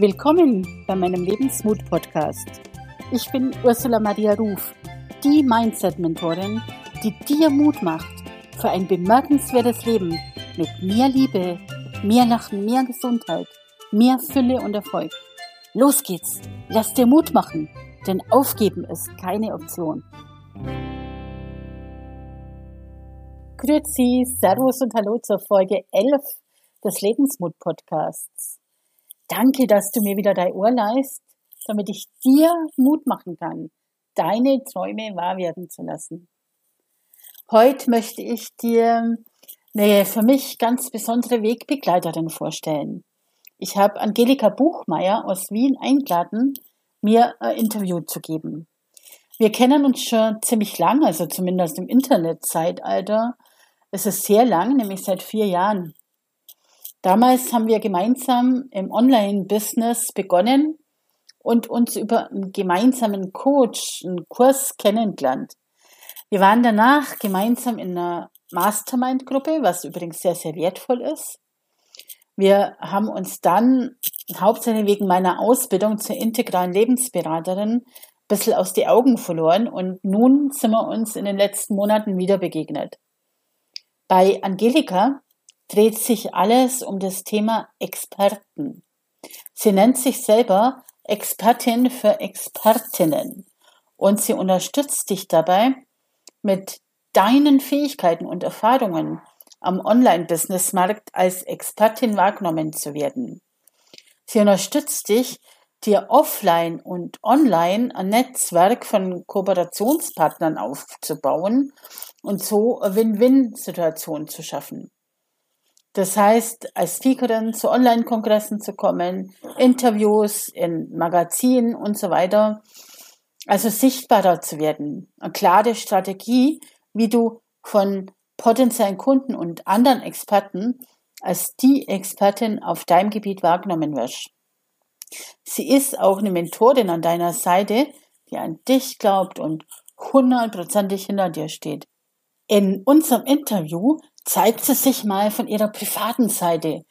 Willkommen bei meinem Lebensmut-Podcast. Ich bin Ursula Maria Ruf, die Mindset-Mentorin, die dir Mut macht für ein bemerkenswertes Leben mit mehr Liebe, mehr Lachen, mehr Gesundheit, mehr Fülle und Erfolg. Los geht's, lass dir Mut machen, denn aufgeben ist keine Option. Grüezi, Servus und Hallo zur Folge 11 des Lebensmut-Podcasts. Danke, dass du mir wieder dein Ohr leist, damit ich dir Mut machen kann, deine Träume wahr werden zu lassen. Heute möchte ich dir eine für mich ganz besondere Wegbegleiterin vorstellen. Ich habe Angelika Buchmeier aus Wien eingeladen, mir ein Interview zu geben. Wir kennen uns schon ziemlich lang, also zumindest im Internetzeitalter. Es ist sehr lang, nämlich seit vier Jahren. Damals haben wir gemeinsam im Online-Business begonnen und uns über einen gemeinsamen Coach, einen Kurs kennengelernt. Wir waren danach gemeinsam in einer Mastermind-Gruppe, was übrigens sehr, sehr wertvoll ist. Wir haben uns dann hauptsächlich wegen meiner Ausbildung zur integralen Lebensberaterin ein bisschen aus die Augen verloren und nun sind wir uns in den letzten Monaten wieder begegnet. Bei Angelika dreht sich alles um das Thema Experten. Sie nennt sich selber Expertin für Expertinnen und sie unterstützt dich dabei, mit deinen Fähigkeiten und Erfahrungen am Online-Business-Markt als Expertin wahrgenommen zu werden. Sie unterstützt dich, dir offline und online ein Netzwerk von Kooperationspartnern aufzubauen und so eine Win-Win-Situation zu schaffen. Das heißt, als Speakerin zu Online-Kongressen zu kommen, Interviews in Magazinen und so weiter. Also sichtbarer zu werden. Eine klare Strategie, wie du von potenziellen Kunden und anderen Experten als die Expertin auf deinem Gebiet wahrgenommen wirst. Sie ist auch eine Mentorin an deiner Seite, die an dich glaubt und hundertprozentig hinter dir steht. In unserem Interview zeigt sie sich mal von ihrer privaten Seite,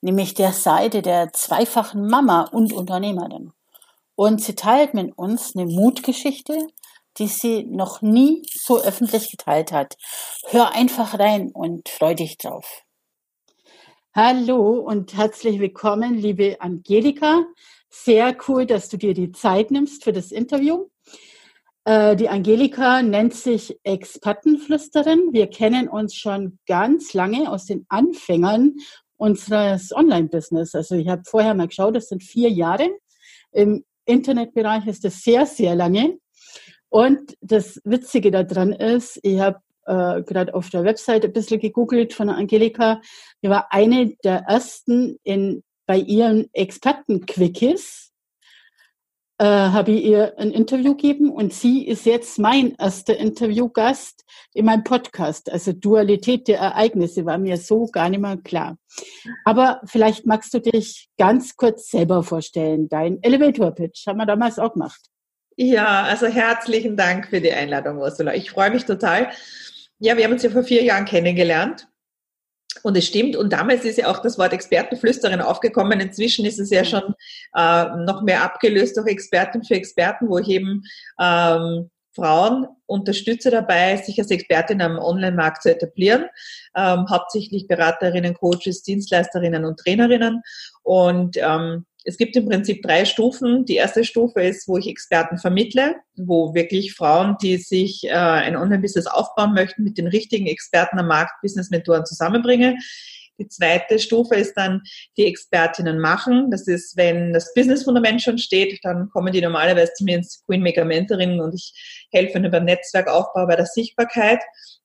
nämlich der Seite der zweifachen Mama und Unternehmerin. Und sie teilt mit uns eine Mutgeschichte, die sie noch nie so öffentlich geteilt hat. Hör einfach rein und freu dich drauf. Hallo und herzlich willkommen, liebe Angelika. Sehr cool, dass du dir die Zeit nimmst für das Interview. Äh, die Angelika nennt sich Expertenflüsterin. Wir kennen uns schon ganz lange aus den Anfängern unseres Online-Business. Also ich habe vorher mal geschaut, das sind vier Jahre. Im Internetbereich ist das sehr, sehr lange. Und das Witzige daran ist, ich habe äh, gerade auf der Website ein bisschen gegoogelt von Angelika. Die war eine der ersten in, bei ihren Experten-Quickies äh, habe ich ihr ein Interview gegeben und sie ist jetzt mein erster Interviewgast in meinem Podcast. Also Dualität der Ereignisse war mir so gar nicht mehr klar. Aber vielleicht magst du dich ganz kurz selber vorstellen. Dein Elevator Pitch haben wir damals auch gemacht. Ja, also herzlichen Dank für die Einladung, Ursula. Ich freue mich total. Ja, wir haben uns ja vor vier Jahren kennengelernt und es stimmt. Und damals ist ja auch das Wort Expertenflüsterin aufgekommen. Inzwischen ist es ja schon äh, noch mehr abgelöst durch Experten für Experten, wo ich eben ähm, Frauen unterstütze dabei, sich als Expertin am Online-Markt zu etablieren. Ähm, hauptsächlich Beraterinnen, Coaches, Dienstleisterinnen und Trainerinnen. Und ähm, es gibt im Prinzip drei Stufen. Die erste Stufe ist, wo ich Experten vermittle, wo wirklich Frauen, die sich äh, ein Online-Business aufbauen möchten, mit den richtigen Experten am Markt, Business-Mentoren zusammenbringe. Die zweite Stufe ist dann, die Expertinnen machen. Das ist, wenn das Business-Fundament schon steht, dann kommen die normalerweise zu mir ins Queen Maker Mentoring und ich helfe ihnen beim Netzwerkaufbau, bei der Sichtbarkeit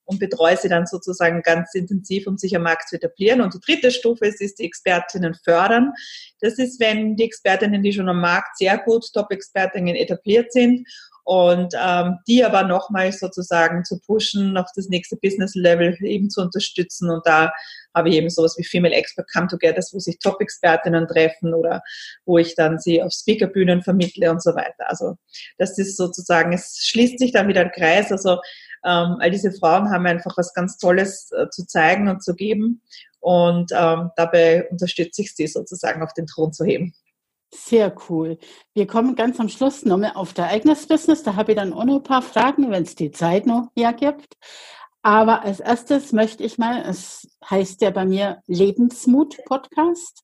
und betreue sie dann sozusagen ganz intensiv, um sich am Markt zu etablieren. Und die dritte Stufe ist, ist die Expertinnen fördern. Das ist, wenn die Expertinnen, die schon am Markt sehr gut Top-Expertinnen etabliert sind und ähm, die aber nochmal sozusagen zu pushen, auf das nächste Business-Level eben zu unterstützen. Und da habe ich eben sowas wie Female Expert Come Together, wo sich Top-Expertinnen treffen oder wo ich dann sie auf Speakerbühnen vermittle und so weiter. Also das ist sozusagen, es schließt sich dann wieder ein Kreis. Also ähm, all diese Frauen haben einfach was ganz Tolles äh, zu zeigen und zu geben. Und ähm, dabei unterstütze ich sie sozusagen auf den Thron zu heben. Sehr cool. Wir kommen ganz am Schluss nochmal auf dein eigenes Business. Da habe ich dann auch noch ein paar Fragen, wenn es die Zeit noch hergibt. Aber als erstes möchte ich mal, es heißt ja bei mir Lebensmut Podcast.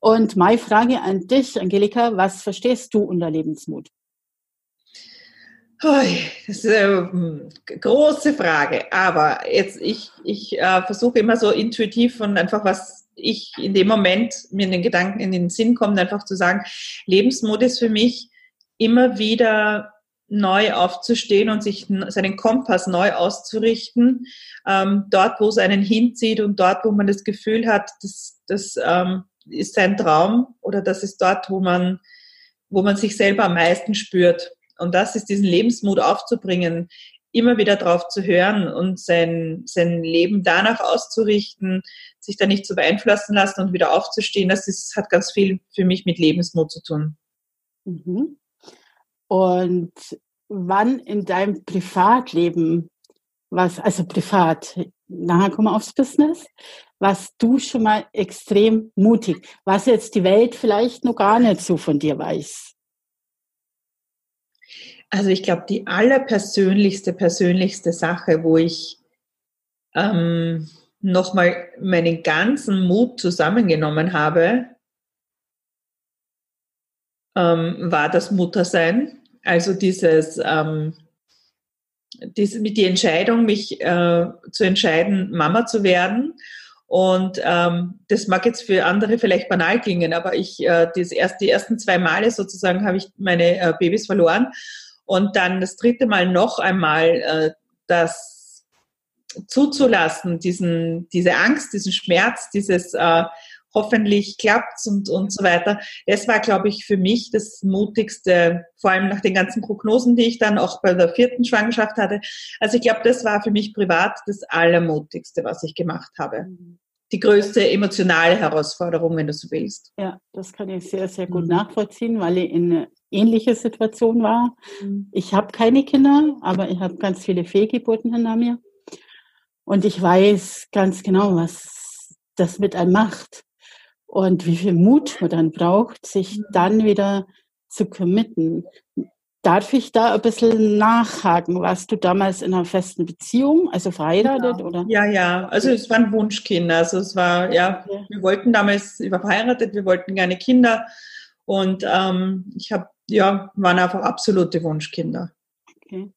Und meine Frage an dich, Angelika, was verstehst du unter Lebensmut? Das ist eine große Frage, aber jetzt ich, ich äh, versuche immer so intuitiv und einfach was ich in dem Moment mir in den Gedanken in den Sinn kommt, einfach zu sagen, Lebensmut ist für mich immer wieder neu aufzustehen und sich seinen Kompass neu auszurichten, ähm, dort, wo es einen hinzieht und dort, wo man das Gefühl hat, das, das ähm, ist sein Traum oder das ist dort, wo man, wo man sich selber am meisten spürt. Und das ist diesen Lebensmut aufzubringen, immer wieder drauf zu hören und sein, sein Leben danach auszurichten, sich da nicht zu beeinflussen lassen und wieder aufzustehen, das ist, hat ganz viel für mich mit Lebensmut zu tun. Mhm. Und wann in deinem Privatleben, was, also privat, nachher kommen wir aufs Business, was du schon mal extrem mutig, was jetzt die Welt vielleicht noch gar nicht so von dir weiß? Also ich glaube, die allerpersönlichste, persönlichste Sache, wo ich ähm, nochmal meinen ganzen Mut zusammengenommen habe, ähm, war das Muttersein. Also dieses, ähm, diese, die Entscheidung, mich äh, zu entscheiden, Mama zu werden. Und ähm, das mag jetzt für andere vielleicht banal klingen, aber ich äh, das erst, die ersten zwei Male sozusagen habe ich meine äh, Babys verloren und dann das dritte Mal noch einmal äh, das zuzulassen, diesen, diese Angst, diesen Schmerz, dieses äh, hoffentlich klappt's und, und so weiter. Das war, glaube ich, für mich das Mutigste, vor allem nach den ganzen Prognosen, die ich dann auch bei der vierten Schwangerschaft hatte. Also ich glaube, das war für mich privat das Allermutigste, was ich gemacht habe. Die größte emotionale Herausforderung, wenn du so willst. Ja, das kann ich sehr, sehr gut mhm. nachvollziehen, weil ich in einer ähnlichen Situation war. Mhm. Ich habe keine Kinder, aber ich habe ganz viele Fehlgeburten hinter mir. Und ich weiß ganz genau, was das mit einem macht und wie viel Mut man dann braucht, sich dann wieder zu committen. Darf ich da ein bisschen nachhaken? Warst du damals in einer festen Beziehung, also verheiratet ja. oder? Ja, ja, also es waren Wunschkinder. Also es war, ja, okay. wir wollten damals, ich war verheiratet, wir wollten gerne Kinder und ähm, ich habe, ja, waren einfach absolute Wunschkinder. Okay.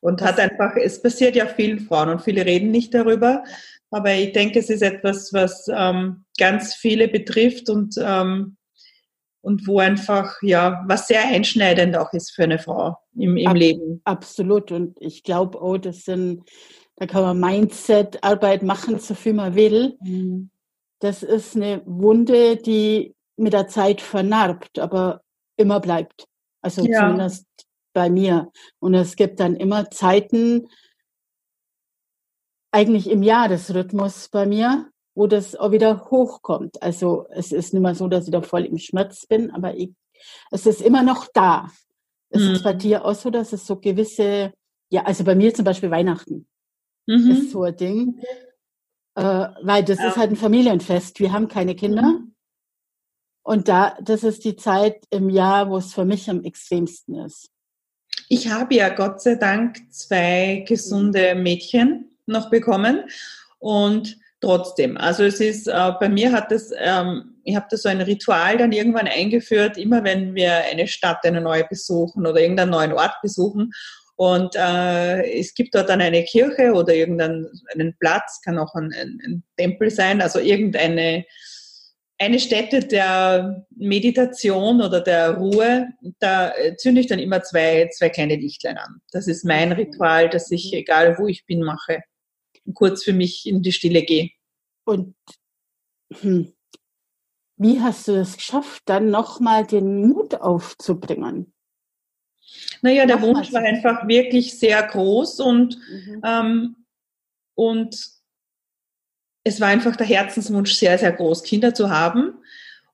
Und hat einfach, es passiert ja vielen Frauen und viele reden nicht darüber. Aber ich denke, es ist etwas, was ähm, ganz viele betrifft und, ähm, und wo einfach, ja, was sehr einschneidend auch ist für eine Frau im, im Ab, Leben. Absolut. Und ich glaube auch, das sind, da kann man Mindset-Arbeit machen, so viel man will. Mhm. Das ist eine Wunde, die mit der Zeit vernarbt, aber immer bleibt. Also ja. zumindest bei mir. Und es gibt dann immer Zeiten, eigentlich im Jahresrhythmus bei mir, wo das auch wieder hochkommt. Also es ist nicht mehr so, dass ich da voll im Schmerz bin, aber ich, es ist immer noch da. Es mhm. ist bei dir auch so, dass es so gewisse, ja, also bei mir zum Beispiel Weihnachten mhm. ist so ein Ding, äh, weil das ja. ist halt ein Familienfest. Wir haben keine Kinder. Mhm. Und da, das ist die Zeit im Jahr, wo es für mich am extremsten ist. Ich habe ja Gott sei Dank zwei gesunde mhm. Mädchen noch bekommen. Und trotzdem, also es ist, äh, bei mir hat das, ähm, ich habe da so ein Ritual dann irgendwann eingeführt, immer wenn wir eine Stadt, eine neue besuchen oder irgendeinen neuen Ort besuchen. Und äh, es gibt dort dann eine Kirche oder irgendeinen einen Platz, kann auch ein, ein, ein Tempel sein, also irgendeine eine Stätte der Meditation oder der Ruhe, da zünde ich dann immer zwei, zwei kleine Lichtlein an. Das ist mein Ritual, das ich, egal wo ich bin, mache kurz für mich in die Stille gehe. Und hm, wie hast du es geschafft, dann nochmal den Mut aufzubringen? Naja, der Wunsch war einfach wirklich sehr groß und, mhm. ähm, und es war einfach der Herzenswunsch sehr, sehr groß, Kinder zu haben.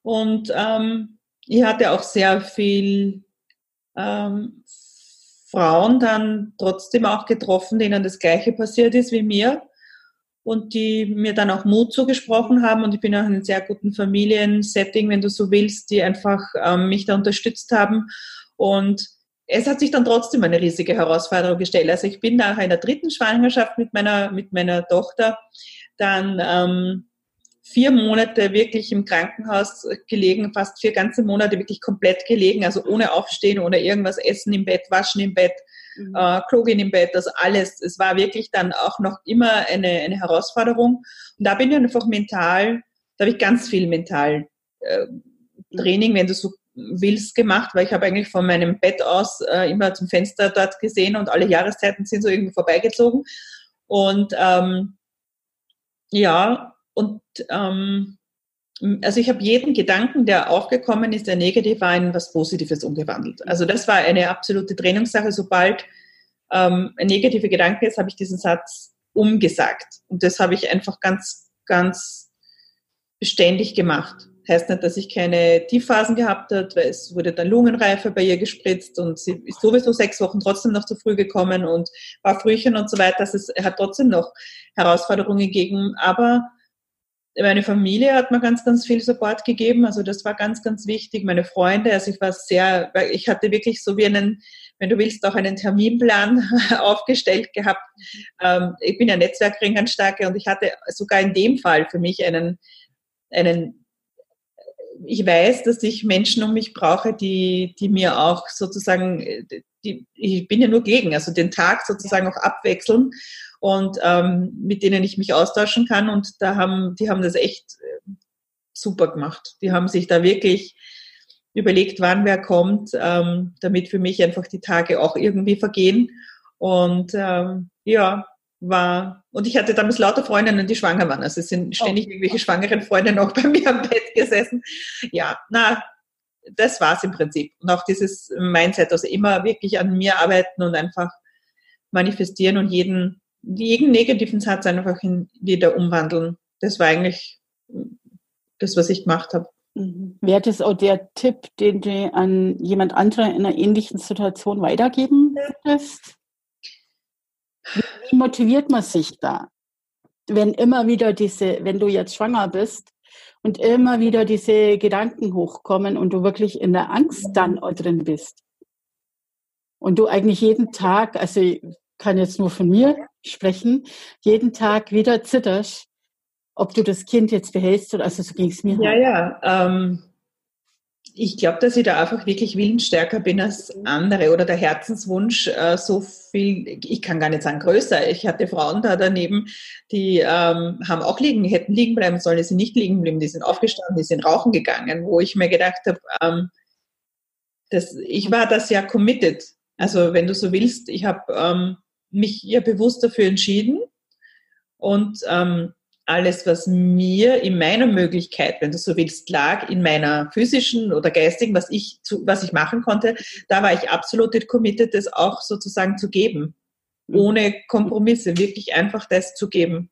Und ähm, ich hatte auch sehr viel ähm, Frauen dann trotzdem auch getroffen, denen das Gleiche passiert ist wie mir. und die mir dann auch Mut zugesprochen haben und ich bin auch in einem sehr guten Familiensetting, wenn du so willst, die einfach ähm, mich da unterstützt haben und es hat sich dann trotzdem eine riesige Herausforderung gestellt. Also ich bin nach einer dritten Schwangerschaft mit meiner, mit meiner Tochter dann ähm, vier Monate wirklich im Krankenhaus gelegen, fast vier ganze Monate wirklich komplett gelegen, also ohne Aufstehen, ohne irgendwas essen im Bett, waschen im Bett, mhm. äh, Klo gehen im Bett, das alles. Es war wirklich dann auch noch immer eine, eine Herausforderung. Und da bin ich einfach mental, da habe ich ganz viel mental äh, Training, wenn du so willst, gemacht, weil ich habe eigentlich von meinem Bett aus äh, immer zum Fenster dort gesehen und alle Jahreszeiten sind so irgendwie vorbeigezogen. Und ähm, ja, und ähm, also ich habe jeden Gedanken, der aufgekommen ist, der negativ war, in was Positives umgewandelt. Also das war eine absolute Trainingssache. Sobald ähm, ein negativer Gedanke ist, habe ich diesen Satz umgesagt. Und das habe ich einfach ganz, ganz beständig gemacht. Heißt nicht, dass ich keine Tiefphasen gehabt habe, weil es wurde dann Lungenreife bei ihr gespritzt und sie ist sowieso sechs Wochen trotzdem noch zu früh gekommen und war Frühchen und so weiter. Also es hat trotzdem noch Herausforderungen gegeben. Aber meine Familie hat mir ganz, ganz viel Support gegeben. Also das war ganz, ganz wichtig. Meine Freunde, also ich war sehr, ich hatte wirklich so wie einen, wenn du willst, auch einen Terminplan aufgestellt gehabt. Ähm, ich bin ja Netzwerkring ganz starke und ich hatte sogar in dem Fall für mich einen, einen ich weiß, dass ich Menschen um mich brauche, die, die mir auch sozusagen, die, ich bin ja nur gegen, also den Tag sozusagen auch abwechseln und ähm, mit denen ich mich austauschen kann. Und da haben, die haben das echt äh, super gemacht. Die haben sich da wirklich überlegt, wann wer kommt, ähm, damit für mich einfach die Tage auch irgendwie vergehen. Und ähm, ja, war, und ich hatte damals lauter Freundinnen, die schwanger waren. Also es sind ständig oh. irgendwelche schwangeren Freunde noch bei mir am Bett gesessen. Ja, na, das war's im Prinzip. Und auch dieses Mindset, also immer wirklich an mir arbeiten und einfach manifestieren und jeden jeden negativen Satz einfach in wieder umwandeln. Das war eigentlich das, was ich gemacht habe. Mhm. Wäre das auch der Tipp, den du an jemand anderen in einer ähnlichen Situation weitergeben würdest? Wie motiviert man sich da? Wenn immer wieder diese, wenn du jetzt schwanger bist und immer wieder diese Gedanken hochkommen und du wirklich in der Angst dann drin bist. Und du eigentlich jeden Tag, also kann jetzt nur von mir sprechen, jeden Tag wieder zitterst, ob du das Kind jetzt behältst oder also so ging es mir. Ja, ja. Ähm, ich glaube, dass ich da einfach wirklich willensstärker bin als andere oder der Herzenswunsch äh, so viel, ich kann gar nicht sagen größer. Ich hatte Frauen da daneben, die ähm, haben auch liegen, hätten liegen bleiben sollen, die sind nicht liegen geblieben, die sind aufgestanden, die sind rauchen gegangen, wo ich mir gedacht habe, ähm, das, ich war das ja committed. Also wenn du so willst, ich habe ähm, mich ja bewusst dafür entschieden und ähm, alles, was mir in meiner Möglichkeit, wenn du so willst, lag, in meiner physischen oder geistigen, was ich, zu, was ich machen konnte, da war ich absolut committed, das auch sozusagen zu geben. Mhm. Ohne Kompromisse, wirklich einfach das zu geben.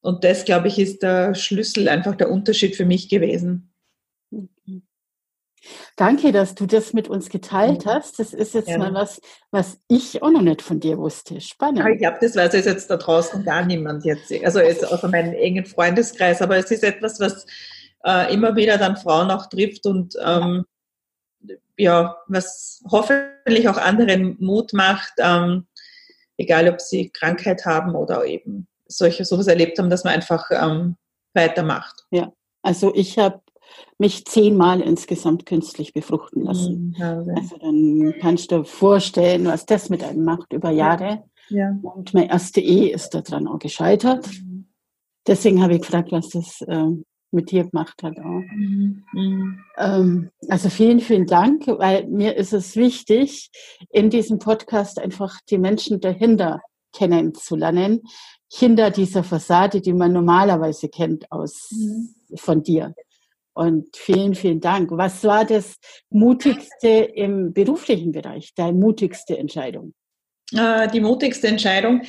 Und das, glaube ich, ist der Schlüssel, einfach der Unterschied für mich gewesen. Danke, dass du das mit uns geteilt hast. Das ist jetzt ja. mal was, was ich auch noch nicht von dir wusste. Spannend. ich glaube, das weiß jetzt da draußen gar niemand jetzt. Also jetzt außer meinem engen Freundeskreis. Aber es ist etwas, was äh, immer wieder dann Frauen auch trifft und ähm, ja, was hoffentlich auch anderen Mut macht, ähm, egal ob sie Krankheit haben oder eben solche sowas erlebt haben, dass man einfach ähm, weitermacht. Ja, also ich habe mich zehnmal insgesamt künstlich befruchten lassen. Mhm, also dann kannst du dir vorstellen, was das mit einem macht über Jahre. Ja. Und meine erste Ehe ist daran auch gescheitert. Mhm. Deswegen habe ich gefragt, was das äh, mit dir gemacht hat. Auch. Mhm. mhm. Ähm, also vielen, vielen Dank, weil mir ist es wichtig, in diesem Podcast einfach die Menschen dahinter kennenzulernen, hinter dieser Fassade, die man normalerweise kennt aus mhm. von dir. Und vielen, vielen Dank. Was war das mutigste im beruflichen Bereich, deine mutigste Entscheidung? Äh, die mutigste Entscheidung,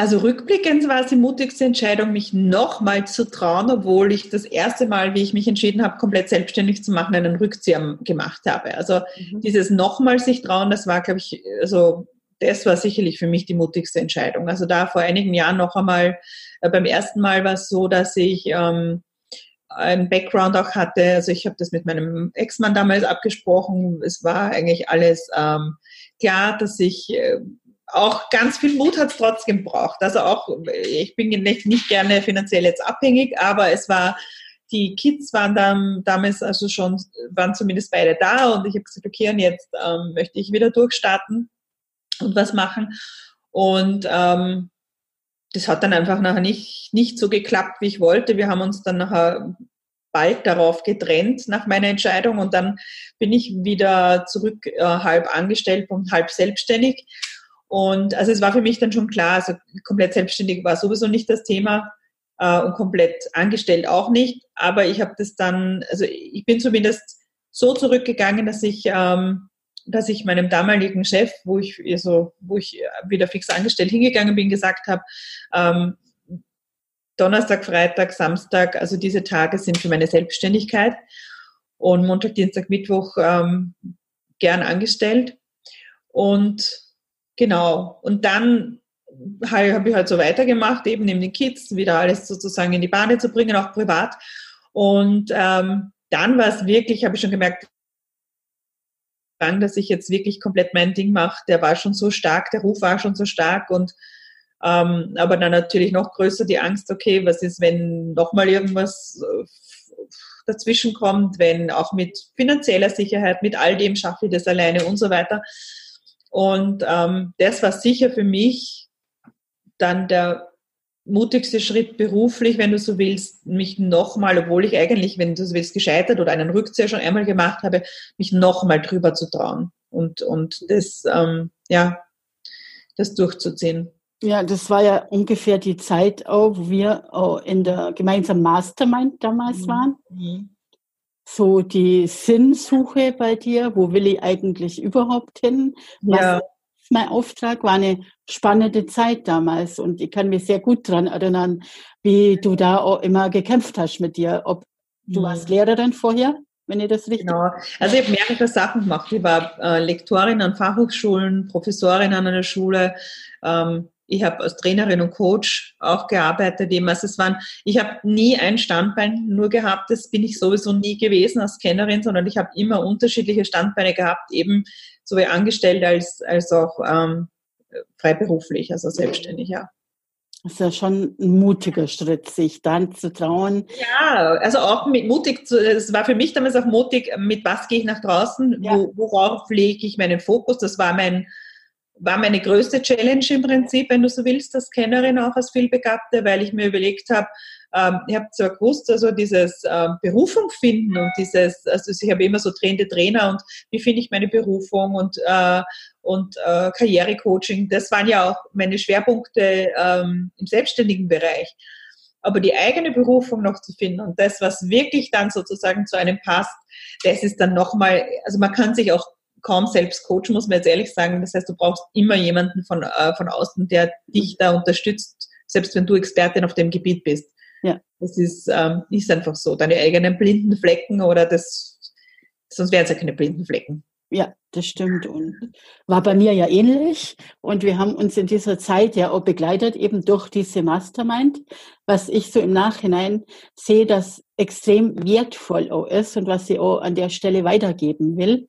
also rückblickend war es die mutigste Entscheidung, mich nochmal zu trauen, obwohl ich das erste Mal, wie ich mich entschieden habe, komplett selbstständig zu machen, einen Rückzieher gemacht habe. Also mhm. dieses nochmal sich trauen, das war, glaube ich, also das war sicherlich für mich die mutigste Entscheidung. Also da vor einigen Jahren noch einmal, äh, beim ersten Mal war es so, dass ich ähm, einen Background auch hatte. Also ich habe das mit meinem Ex-Mann damals abgesprochen. Es war eigentlich alles ähm, klar, dass ich äh, auch ganz viel Mut hat es trotzdem braucht. Also auch, ich bin nicht, nicht gerne finanziell jetzt abhängig, aber es war, die Kids waren dann damals also schon, waren zumindest beide da und ich habe gesagt, okay, und jetzt ähm, möchte ich wieder durchstarten und was machen. Und ähm, das hat dann einfach nachher nicht, nicht so geklappt, wie ich wollte. Wir haben uns dann nachher bald darauf getrennt nach meiner Entscheidung und dann bin ich wieder zurück äh, halb angestellt und halb selbstständig. Und also es war für mich dann schon klar, also komplett selbstständig war sowieso nicht das Thema äh, und komplett angestellt auch nicht. Aber ich habe das dann, also ich bin zumindest so zurückgegangen, dass ich ähm, dass ich meinem damaligen Chef, wo ich also, wo ich wieder fix angestellt hingegangen bin, gesagt habe, ähm, Donnerstag, Freitag, Samstag, also diese Tage sind für meine Selbstständigkeit und Montag, Dienstag, Mittwoch ähm, gern angestellt. Und genau, und dann habe ich halt so weitergemacht, eben neben den Kids, wieder alles sozusagen in die Bahn zu bringen, auch privat. Und ähm, dann war es wirklich, habe ich schon gemerkt, dass ich jetzt wirklich komplett mein Ding mache, der war schon so stark, der Ruf war schon so stark und ähm, aber dann natürlich noch größer die Angst, okay, was ist, wenn nochmal irgendwas äh, dazwischen kommt, wenn auch mit finanzieller Sicherheit, mit all dem schaffe ich das alleine und so weiter. Und ähm, das war sicher für mich dann der mutigste Schritt beruflich, wenn du so willst, mich nochmal, obwohl ich eigentlich, wenn du so willst, gescheitert oder einen Rückzieher schon einmal gemacht habe, mich nochmal drüber zu trauen und, und das, ähm, ja, das durchzuziehen. Ja, das war ja ungefähr die Zeit auch, wo wir auch in der gemeinsamen Mastermind damals mhm. waren. Mhm. So die Sinnsuche bei dir, wo will ich eigentlich überhaupt hin? Was ja mein Auftrag, war eine spannende Zeit damals und ich kann mich sehr gut daran erinnern, wie du da auch immer gekämpft hast mit dir. Ob du mhm. warst Lehrerin vorher, wenn ihr das richtig. Genau. Also ich habe mehrere Sachen gemacht. Ich war äh, Lektorin an Fachhochschulen, Professorin an einer Schule. Ähm, ich habe als Trainerin und Coach auch gearbeitet. Eben. Also es waren, ich habe nie ein Standbein nur gehabt. Das bin ich sowieso nie gewesen als Kennerin, sondern ich habe immer unterschiedliche Standbeine gehabt, eben sowohl angestellt als, als auch ähm, freiberuflich, also selbstständig, ja. Das ist ja schon ein mutiger Schritt, sich dann zu trauen. Ja, also auch mit mutig, es war für mich damals auch mutig, mit was gehe ich nach draußen, ja. wo, worauf lege ich meinen Fokus, das war mein, war meine größte Challenge im Prinzip, wenn du so willst, als Kennerin auch als Vielbegabte, weil ich mir überlegt habe, ähm, ich habe zwar gewusst, also dieses ähm, Berufung finden und dieses, also ich habe immer so trainende Trainer und wie finde ich meine Berufung und, äh, und äh, Karrierecoaching, das waren ja auch meine Schwerpunkte ähm, im selbstständigen Bereich. Aber die eigene Berufung noch zu finden und das, was wirklich dann sozusagen zu einem passt, das ist dann nochmal, also man kann sich auch kaum selbst coachen, muss man jetzt ehrlich sagen. Das heißt, du brauchst immer jemanden von, äh, von außen, der dich da unterstützt, selbst wenn du Expertin auf dem Gebiet bist. Ja. Das ist, ähm, ist einfach so. Deine eigenen blinden Flecken oder das, sonst wären es ja keine blinden Flecken. Ja, das stimmt. Und war bei mir ja ähnlich. Und wir haben uns in dieser Zeit ja auch begleitet, eben durch diese Mastermind, was ich so im Nachhinein sehe, dass extrem wertvoll auch ist und was ich auch an der Stelle weitergeben will.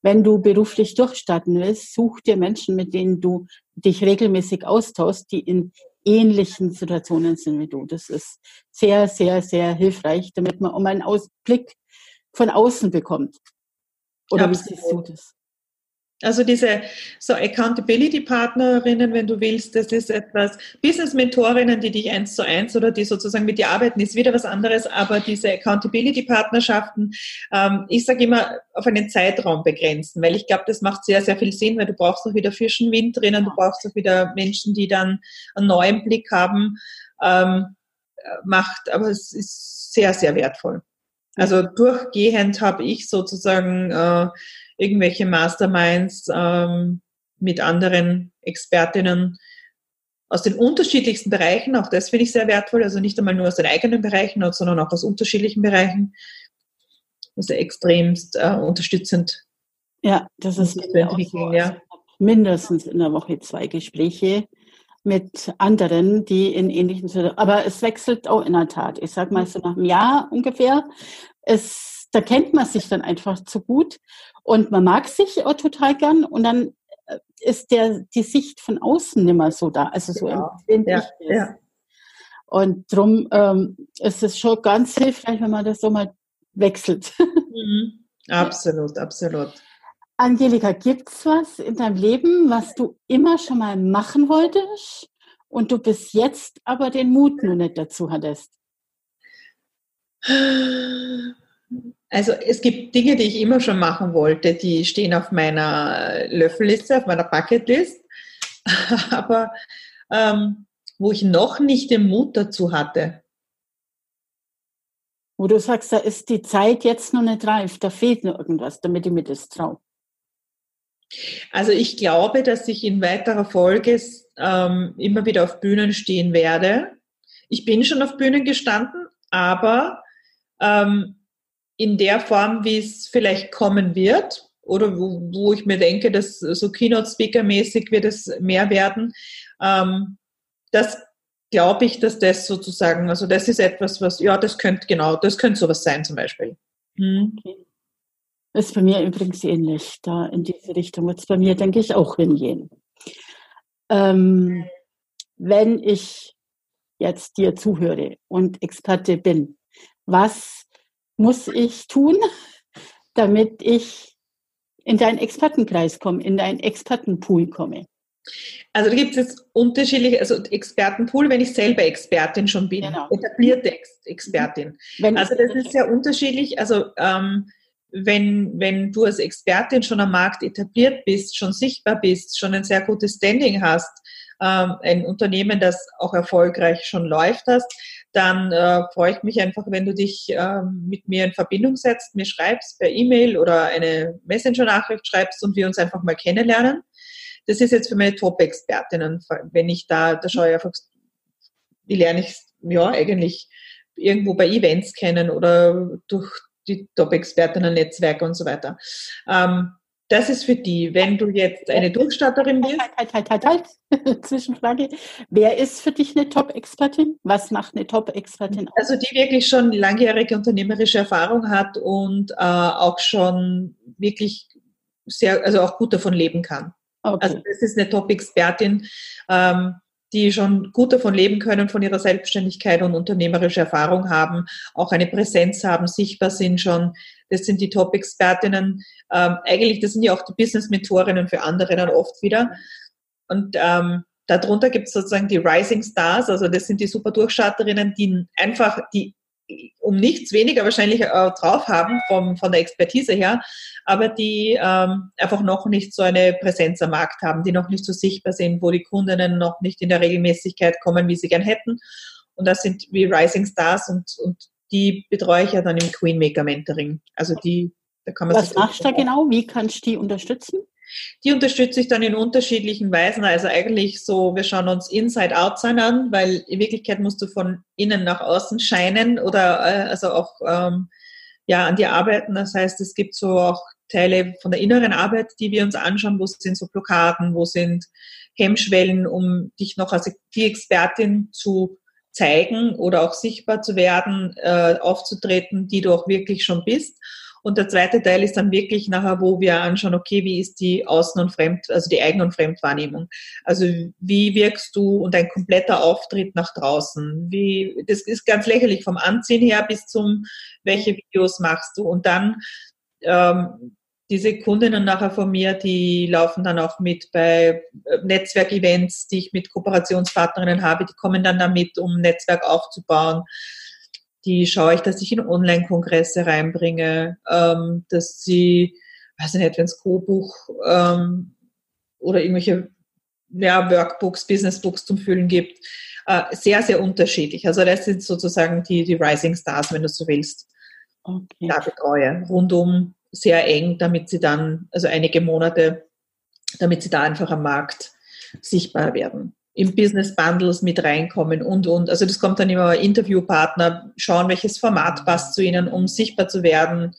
Wenn du beruflich durchstarten willst, such dir Menschen, mit denen du dich regelmäßig austauschst, die in ähnlichen Situationen sind wie du. Das ist sehr, sehr, sehr hilfreich, damit man um einen Ausblick von außen bekommt. Oder Absolut. wie siehst du das? Also diese so Accountability-Partnerinnen, wenn du willst, das ist etwas, Business-Mentorinnen, die dich eins zu eins oder die sozusagen mit dir arbeiten, ist wieder was anderes, aber diese Accountability-Partnerschaften, ähm, ich sage immer, auf einen Zeitraum begrenzen, weil ich glaube, das macht sehr, sehr viel Sinn, weil du brauchst auch wieder frischen Wind drinnen, du brauchst auch wieder Menschen, die dann einen neuen Blick haben, ähm, macht, aber es ist sehr, sehr wertvoll. Also durchgehend habe ich sozusagen äh, irgendwelche Masterminds ähm, mit anderen Expertinnen aus den unterschiedlichsten Bereichen. Auch das finde ich sehr wertvoll. Also nicht einmal nur aus den eigenen Bereichen, sondern auch aus unterschiedlichen Bereichen. Also extremst äh, unterstützend. Ja, das ist entwickeln, ja. mindestens in der Woche zwei Gespräche mit anderen, die in ähnlichen, aber es wechselt auch in der Tat. Ich sag mal so nach einem Jahr ungefähr. Es, da kennt man sich dann einfach zu gut und man mag sich auch total gern und dann äh, ist der, die Sicht von außen nicht mehr so da. Also so Genau. empfinde Ja, ich das. ja. Und darum ähm, ist es schon ganz hilfreich, wenn man das so mal wechselt. Mhm. Absolut, absolut. Angelika, gibt's was in deinem Leben, was du immer schon mal machen wolltest und du bis jetzt aber den Mut nur nicht dazu hattest? Also es gibt Dinge, die ich immer schon machen wollte, die stehen auf meiner Löffelliste, auf meiner Bucketlist, aber ähm, wo ich noch nicht den Mut dazu hatte. Wo du sagst, da ist die Zeit jetzt noch nicht reif, da fehlt noch irgendwas, damit ich mir das traue. Also ich glaube, dass ich in weiterer Folge ähm, immer wieder auf Bühnen stehen werde. Ich bin schon auf Bühnen gestanden, aber ähm, in der Form, wie es vielleicht kommen wird oder wo, wo ich mir denke, dass so Keynote-Speaker-mäßig wird es mehr werden. Ähm, das glaube ich, dass das sozusagen, also das ist etwas, was, ja, das könnte genau, das könnte sowas sein zum Beispiel. Hm. Okay. Ist bei mir übrigens ähnlich. Da in diese Richtung wird es bei mir, denke ich, auch hingehen. Ähm, wenn ich jetzt dir zuhöre und Experte bin, was muss ich tun, damit ich in deinen Expertenkreis komme, in deinen Expertenpool komme? Also da gibt es jetzt unterschiedliche, also Expertenpool, wenn ich selber Expertin schon bin, Genau. etablierte Ex Expertin. Wenn Also das ist sehr unterschiedlich. Also ähm, wenn, wenn du als Expertin schon am Markt etabliert bist, schon sichtbar bist, schon ein sehr gutes Standing hast, ähm, ein Unternehmen, das auch erfolgreich schon läuft hast, dann äh, freue ich mich einfach, wenn du dich ähm, mit mir in Verbindung setzt, mir schreibst per E-Mail oder eine Messenger-Nachricht schreibst und wir uns einfach mal kennenlernen. Das ist jetzt für meine Top-Expertinnen, wenn ich da, da schaue ich einfach, die lerne ich ja eigentlich irgendwo bei Events kennen oder durch die Top-Expertinnen-Netzwerke und so weiter. Ähm, das ist für die, wenn du jetzt eine Durchstatterin bist. Halt, halt, halt, halt, halt. Zwischenfrage. Wer ist für dich eine Top-Expertin? Was macht eine Top-Expertin aus? Also die wirklich schon langjährige unternehmerische Erfahrung hat und äh, auch schon wirklich sehr, also auch gut davon leben kann. Okay. Also das ist eine Top-Expertin, ähm, die schon gut davon leben können, von ihrer Selbstständigkeit und unternehmerische Erfahrung haben, auch eine Präsenz haben, sichtbar sind schon. Das sind die Top-Expertinnen. Ähm, eigentlich, das sind ja auch die Business-Mentorinnen für andere dann oft wieder. Und ähm, darunter gibt es sozusagen die Rising Stars, also das sind die super Durchstarterinnen, die einfach, die um nichts weniger wahrscheinlich äh, drauf haben vom, von der Expertise her, aber die ähm, einfach noch nicht so eine Präsenz am Markt haben, die noch nicht so sichtbar sind, wo die Kundinnen noch nicht in der Regelmäßigkeit kommen, wie sie gern hätten. Und das sind wie Rising Stars und, und die betreue ich ja dann im Queenmaker Mentoring. Also die, da kann man Was sich machst du da genau? Wie kannst du die unterstützen? Die unterstütze ich dann in unterschiedlichen Weisen. Also eigentlich so, wir schauen uns Inside Out sein an, weil in Wirklichkeit musst du von innen nach außen scheinen oder äh, also auch ähm, ja an dir arbeiten. Das heißt, es gibt so auch Teile von der inneren Arbeit, die wir uns anschauen, wo sind so Blockaden, wo sind Hemmschwellen, um dich noch als die Expertin zu zeigen oder auch sichtbar zu werden, äh, aufzutreten, die du auch wirklich schon bist. Und der zweite Teil ist dann wirklich nachher, wo wir anschauen, okay, wie ist die Außen- und Fremd, also die Eigen- und Fremdwahrnehmung? Also wie wirkst du und dein kompletter Auftritt nach draußen? Wie, das ist ganz lächerlich vom Anziehen her bis zum, welche Videos machst du? Und dann ähm, diese Kundinnen nachher von mir, die laufen dann auch mit bei Netzwerkevents, die ich mit Kooperationspartnerinnen habe, die kommen dann damit, um Netzwerk aufzubauen die schaue ich, dass ich in Online-Kongresse reinbringe, ähm, dass sie, weiß ich nicht, wenn es Co-Buch ähm, oder irgendwelche ja, Workbooks, Businessbooks zum Füllen gibt, äh, sehr, sehr unterschiedlich. Also das sind sozusagen die, die Rising Stars, wenn du so willst, Okay. da betreue. Rundum sehr eng, damit sie dann, also einige Monate, damit sie da einfach am Markt sichtbar werden im Business Bundles mit reinkommen und, und. Also das kommt dann immer Interviewpartner, schauen, welches Format passt zu ihnen, um sichtbar zu werden,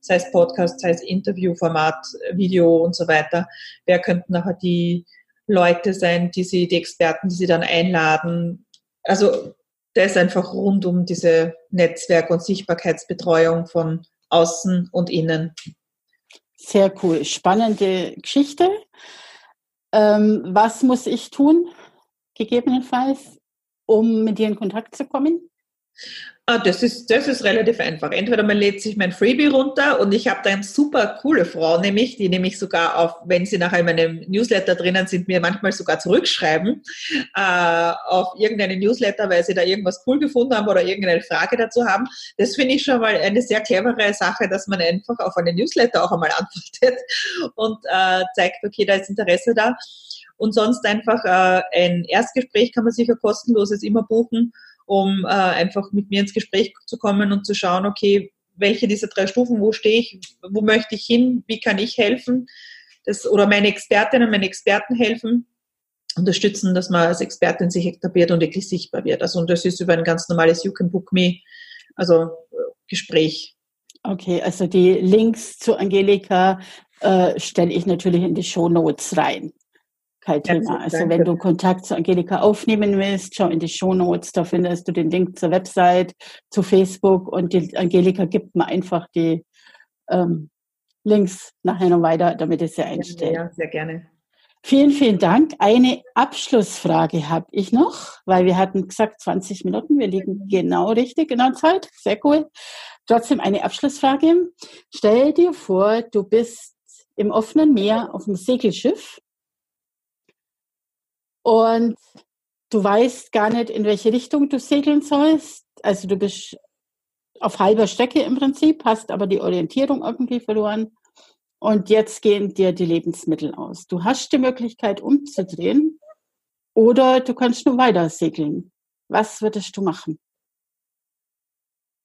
sei es Podcast, sei es Interviewformat, Video und so weiter. Wer könnten nachher die Leute sein, die sie, die Experten, die sie dann einladen? Also der ist einfach rund um diese Netzwerk- und Sichtbarkeitsbetreuung von außen und innen. Sehr cool. Spannende Geschichte. Ähm, was muss ich tun, gegebenenfalls, um mit dir in Kontakt zu kommen? Ah, das ist, das ist relativ einfach. Entweder man lädt sich mein Freebie runter und ich habe da eine super coole Frau, nämlich, die nämlich sogar auf, wenn sie nachher in meinem Newsletter drinnen sind, mir manchmal sogar zurückschreiben äh, auf irgendeine Newsletter, weil sie da irgendwas cool gefunden haben oder irgendeine Frage dazu haben. Das finde ich schon mal eine sehr clevere Sache, dass man einfach auf eine Newsletter auch einmal antwortet und äh, zeigt, okay, da ist Interesse da. Und sonst einfach äh, ein Erstgespräch kann man sicher kostenloses immer buchen um äh, einfach mit mir ins Gespräch zu kommen und zu schauen, okay, welche dieser drei Stufen, wo stehe ich, wo möchte ich hin, wie kann ich helfen, das, oder meine Expertinnen, meine Experten helfen, unterstützen, dass man als Expertin sich etabliert und wirklich sichtbar wird. Also und das ist über ein ganz normales You Can Book Me, also äh, Gespräch. Okay, also die Links zu Angelika äh, stelle ich natürlich in die Show Notes rein kein Thema. Also wenn du Kontakt zu Angelika aufnehmen willst, schau in die Show Notes, da findest du den Link zur Website, zu Facebook und die Angelika gibt mir einfach die ähm, Links nachher noch weiter, damit ich sie einstelle. Ja, sehr gerne. Vielen, vielen Dank. Eine Abschlussfrage habe ich noch, weil wir hatten gesagt 20 Minuten. Wir liegen genau richtig in der Zeit. Sehr cool. Trotzdem eine Abschlussfrage. Stell dir vor, du bist im offenen Meer auf dem Segelschiff und du weißt gar nicht, in welche Richtung du segeln sollst. Also du bist auf halber Strecke im Prinzip, hast aber die Orientierung irgendwie verloren. Und jetzt gehen dir die Lebensmittel aus. Du hast die Möglichkeit umzudrehen oder du kannst nur weiter segeln. Was würdest du machen?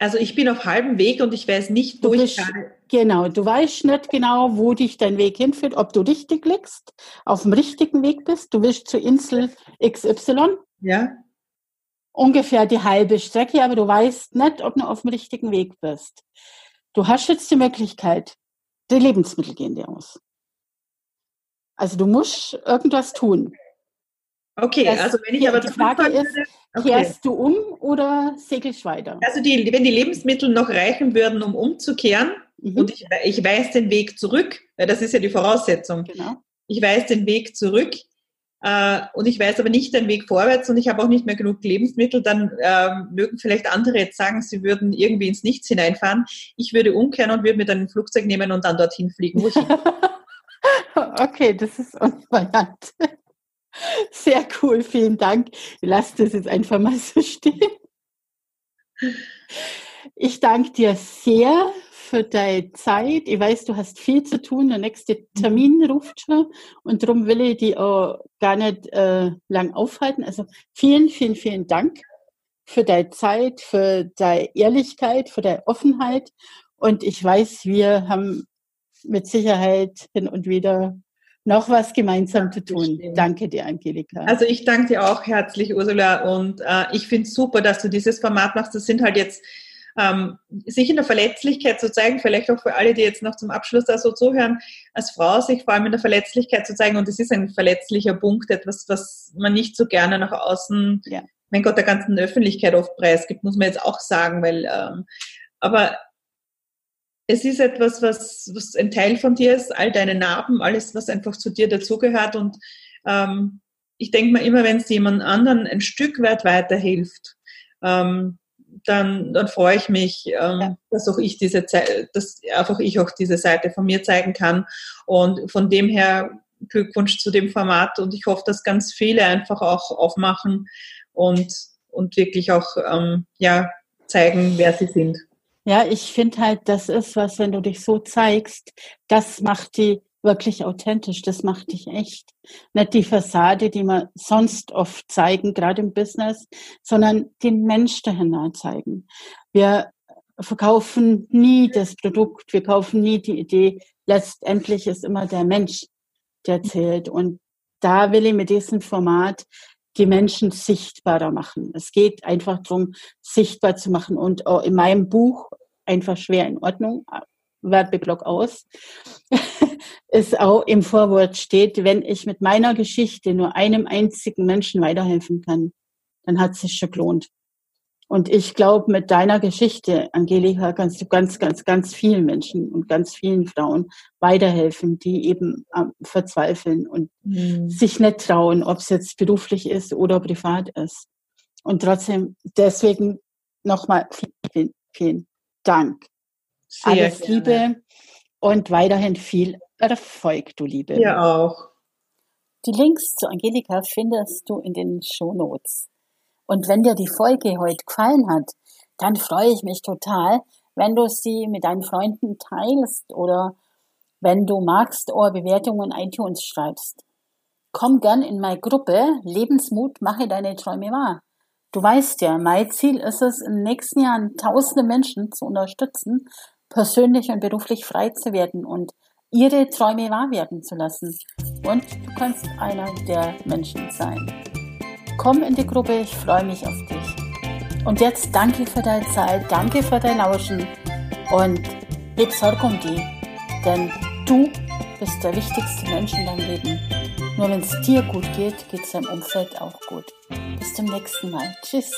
Also ich bin auf halbem Weg und ich weiß nicht, wo du bist, ich kann. Genau, du weißt nicht genau, wo dich dein Weg hinführt, ob du richtig liegst, auf dem richtigen Weg bist. Du willst zur Insel XY. Ja. Ungefähr die halbe Strecke, aber du weißt nicht, ob du auf dem richtigen Weg bist. Du hast jetzt die Möglichkeit, die Lebensmittel gehen dir aus. Also du musst irgendwas tun. Okay, das, also wenn ich aber die Frage ist, okay. kehrst du um oder segelst weiter? Also die, wenn die Lebensmittel noch reichen würden, um umzukehren mhm. und ich, ich weiß den Weg zurück, weil das ist ja die Voraussetzung. Genau. Ich weiß den Weg zurück äh, und ich weiß aber nicht den Weg vorwärts und ich habe auch nicht mehr genug Lebensmittel, dann äh, mögen vielleicht andere jetzt sagen, sie würden irgendwie ins Nichts hineinfahren. Ich würde umkehren und würde mir dann ein Flugzeug nehmen und dann dorthin fliegen, wo ich okay, das ist eine Variante. Sehr cool, vielen Dank. Lass das jetzt einfach mal so stehen. Ich danke dir sehr für deine Zeit. Ich weiß, du hast viel zu tun. Der nächste Termin ruft schon und darum will ich die auch gar nicht äh, lang aufhalten. Also vielen, vielen, vielen Dank für deine Zeit, für deine Ehrlichkeit, für deine Offenheit. Und ich weiß, wir haben mit Sicherheit hin und wieder noch was gemeinsam zu tun. Danke dir, Angelika. Also ich danke dir auch herzlich, Ursula. Und äh, ich finde es super, dass du dieses Format machst. Das sind halt jetzt ähm, sich in der Verletzlichkeit zu zeigen, vielleicht auch für alle, die jetzt noch zum Abschluss da so zuhören, als Frau sich vor allem in der Verletzlichkeit zu zeigen. Und es ist ein verletzlicher Punkt, etwas, was man nicht so gerne nach außen, ja. mein Gott, der ganzen Öffentlichkeit oft preisgibt, muss man jetzt auch sagen, weil, ähm, aber es ist etwas, was, was ein Teil von dir ist, all deine Narben, alles, was einfach zu dir dazugehört. Und ähm, ich denke mal immer, wenn es jemand anderen ein Stück weit weiterhilft, ähm, dann, dann freue ich mich, ähm, ja. dass auch ich diese Zeit, dass einfach ich auch diese Seite von mir zeigen kann. Und von dem her Glückwunsch zu dem Format und ich hoffe, dass ganz viele einfach auch aufmachen und, und wirklich auch ähm, ja, zeigen, wer sie sind. Ja, ich finde halt, das ist was, wenn du dich so zeigst, das macht die wirklich authentisch, das macht dich echt. Nicht die Fassade, die wir sonst oft zeigen, gerade im Business, sondern den Mensch dahinter zeigen. Wir verkaufen nie das Produkt, wir kaufen nie die Idee. Letztendlich ist immer der Mensch, der zählt. Und da will ich mit diesem Format die Menschen sichtbarer machen. Es geht einfach darum, sichtbar zu machen. Und in meinem Buch einfach schwer in Ordnung. Werbeblock aus, es auch im Vorwort steht, wenn ich mit meiner Geschichte nur einem einzigen Menschen weiterhelfen kann, dann hat es sich schon gelohnt. Und ich glaube, mit deiner Geschichte, Angelika, kannst du ganz, ganz, ganz vielen Menschen und ganz vielen Frauen weiterhelfen, die eben äh, verzweifeln und mhm. sich nicht trauen, ob es jetzt beruflich ist oder privat ist. Und trotzdem, deswegen nochmal vielen, vielen Dank. Sehr Alles gerne. Liebe und weiterhin viel Erfolg, du Liebe. Ja auch. Die Links zu Angelika findest du in den Show Notes. Und wenn dir die Folge heute gefallen hat, dann freue ich mich total, wenn du sie mit deinen Freunden teilst oder wenn du magst, oder Bewertungen in iTunes schreibst. Komm gern in meine Gruppe Lebensmut, mache deine Träume wahr. Du weißt ja, mein Ziel ist es, in den nächsten Jahren tausende Menschen zu unterstützen, persönlich und beruflich frei zu werden und ihre Träume wahr werden zu lassen. Und du kannst einer der Menschen sein. Komm in die Gruppe, ich freue mich auf dich. Und jetzt danke für deine Zeit, danke für dein Lauschen und heb Sorge um die, denn du bist der wichtigste Mensch in deinem Leben. Nur wenn es dir gut geht, geht es deinem Umfeld auch gut. Bis zum nächsten Mal. Tschüss.